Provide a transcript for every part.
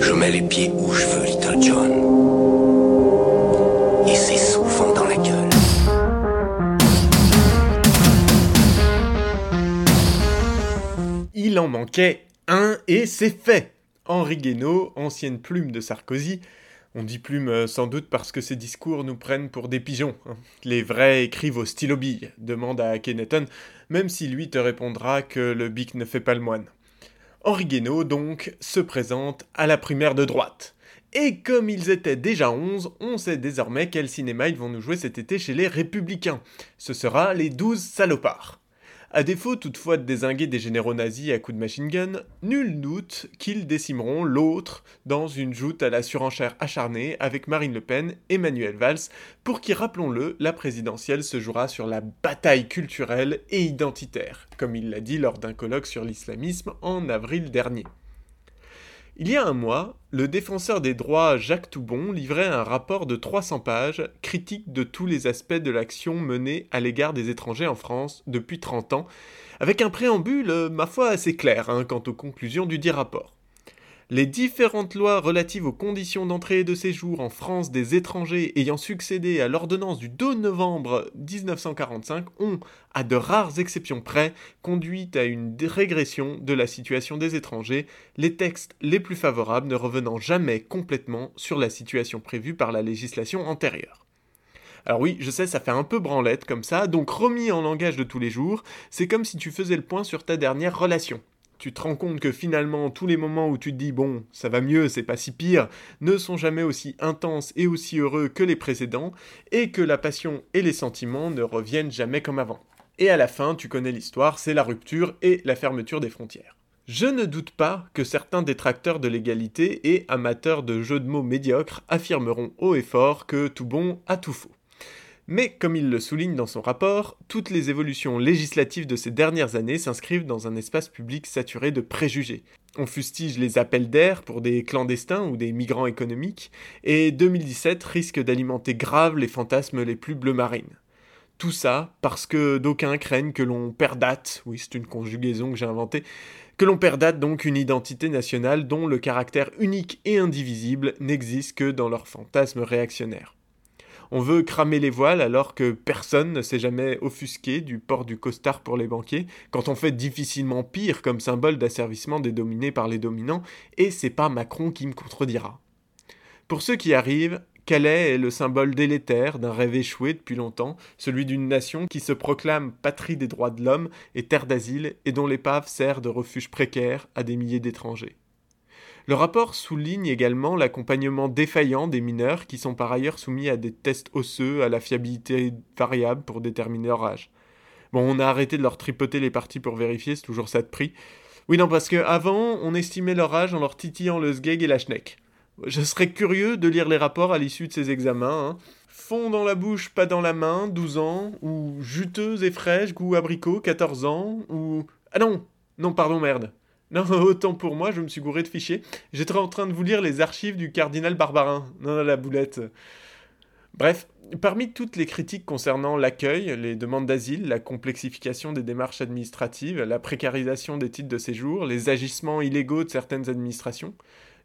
Je mets les pieds où je veux, Little John. Et c'est souvent dans la gueule. Il en manquait un et c'est fait Henri Guénaud, ancienne plume de Sarkozy, on dit plume euh, sans doute parce que ses discours nous prennent pour des pigeons. Hein. Les vrais écrivent au stylo bille, demande à Keneton, même si lui te répondra que le bic ne fait pas le moine. Henri Guénaud, donc, se présente à la primaire de droite. Et comme ils étaient déjà 11, on sait désormais quel cinéma ils vont nous jouer cet été chez les Républicains. Ce sera les 12 salopards. À défaut toutefois de désinguer des généraux nazis à coups de machine gun, nul doute qu'ils décimeront l'autre dans une joute à la surenchère acharnée avec Marine Le Pen et Manuel Valls, pour qui, rappelons-le, la présidentielle se jouera sur la bataille culturelle et identitaire, comme il l'a dit lors d'un colloque sur l'islamisme en avril dernier. Il y a un mois, le défenseur des droits Jacques Toubon livrait un rapport de 300 pages, critique de tous les aspects de l'action menée à l'égard des étrangers en France depuis 30 ans, avec un préambule, ma foi, assez clair hein, quant aux conclusions du dit rapport les différentes lois relatives aux conditions d'entrée et de séjour en France des étrangers ayant succédé à l'ordonnance du 2 novembre 1945 ont, à de rares exceptions près, conduit à une régression de la situation des étrangers, les textes les plus favorables ne revenant jamais complètement sur la situation prévue par la législation antérieure. Alors oui, je sais, ça fait un peu branlette comme ça, donc remis en langage de tous les jours, c'est comme si tu faisais le point sur ta dernière relation tu te rends compte que finalement tous les moments où tu te dis bon, ça va mieux, c'est pas si pire, ne sont jamais aussi intenses et aussi heureux que les précédents, et que la passion et les sentiments ne reviennent jamais comme avant. Et à la fin, tu connais l'histoire, c'est la rupture et la fermeture des frontières. Je ne doute pas que certains détracteurs de l'égalité et amateurs de jeux de mots médiocres affirmeront haut et fort que tout bon a tout faux. Mais comme il le souligne dans son rapport, toutes les évolutions législatives de ces dernières années s'inscrivent dans un espace public saturé de préjugés. On fustige les appels d'air pour des clandestins ou des migrants économiques, et 2017 risque d'alimenter grave les fantasmes les plus bleu marines. Tout ça parce que d'aucuns craignent que l'on perdate, oui c'est une conjugaison que j'ai inventée, que l'on perdate donc une identité nationale dont le caractère unique et indivisible n'existe que dans leurs fantasmes réactionnaires. On veut cramer les voiles alors que personne ne s'est jamais offusqué du port du costard pour les banquiers, quand on fait difficilement pire comme symbole d'asservissement des dominés par les dominants, et c'est pas Macron qui me contredira. Pour ceux qui arrivent, Calais est le symbole délétère d'un rêve échoué depuis longtemps, celui d'une nation qui se proclame patrie des droits de l'homme et terre d'asile et dont l'épave sert de refuge précaire à des milliers d'étrangers. Le rapport souligne également l'accompagnement défaillant des mineurs qui sont par ailleurs soumis à des tests osseux à la fiabilité variable pour déterminer leur âge. Bon, on a arrêté de leur tripoter les parties pour vérifier, c'est toujours ça de prix. Oui, non, parce qu'avant, on estimait leur âge en leur titillant le sgeg et la schneck. Je serais curieux de lire les rapports à l'issue de ces examens. Hein. Fond dans la bouche, pas dans la main, 12 ans, ou juteuse et fraîche, goût abricot, 14 ans, ou... Ah non Non, pardon, merde. Non, autant pour moi, je me suis gouré de fichiers. J'étais en train de vous lire les archives du cardinal Barbarin. Non, non, la boulette. Bref, parmi toutes les critiques concernant l'accueil, les demandes d'asile, la complexification des démarches administratives, la précarisation des titres de séjour, les agissements illégaux de certaines administrations,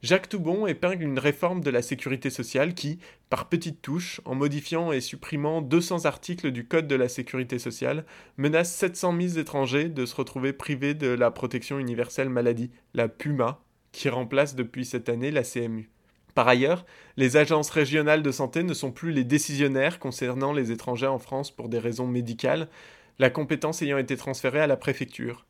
Jacques Toubon épingle une réforme de la sécurité sociale qui, par petites touches, en modifiant et supprimant 200 articles du Code de la sécurité sociale, menace 700 000 étrangers de se retrouver privés de la protection universelle maladie, la PUMA, qui remplace depuis cette année la CMU. Par ailleurs, les agences régionales de santé ne sont plus les décisionnaires concernant les étrangers en France pour des raisons médicales, la compétence ayant été transférée à la préfecture.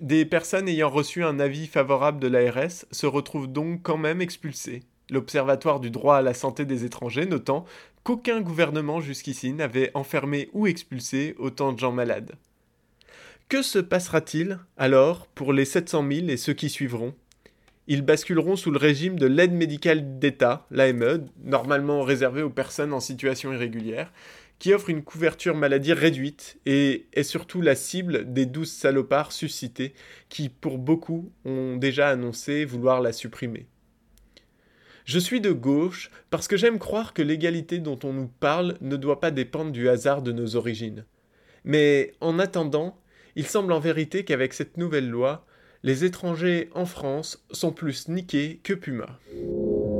Des personnes ayant reçu un avis favorable de l'ARS se retrouvent donc quand même expulsées. L'Observatoire du droit à la santé des étrangers notant qu'aucun gouvernement jusqu'ici n'avait enfermé ou expulsé autant de gens malades. Que se passera-t-il alors pour les 700 000 et ceux qui suivront? Ils basculeront sous le régime de l'aide médicale d'État, l'AME, normalement réservée aux personnes en situation irrégulière, qui offre une couverture maladie réduite et est surtout la cible des douze salopards suscités qui, pour beaucoup, ont déjà annoncé vouloir la supprimer. Je suis de gauche parce que j'aime croire que l'égalité dont on nous parle ne doit pas dépendre du hasard de nos origines. Mais en attendant, il semble en vérité qu'avec cette nouvelle loi, Les étrangers en France sont plus niqués que Puma.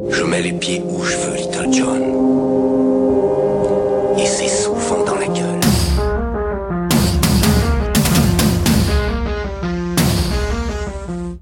Je mets les pieds où je veux, Little John.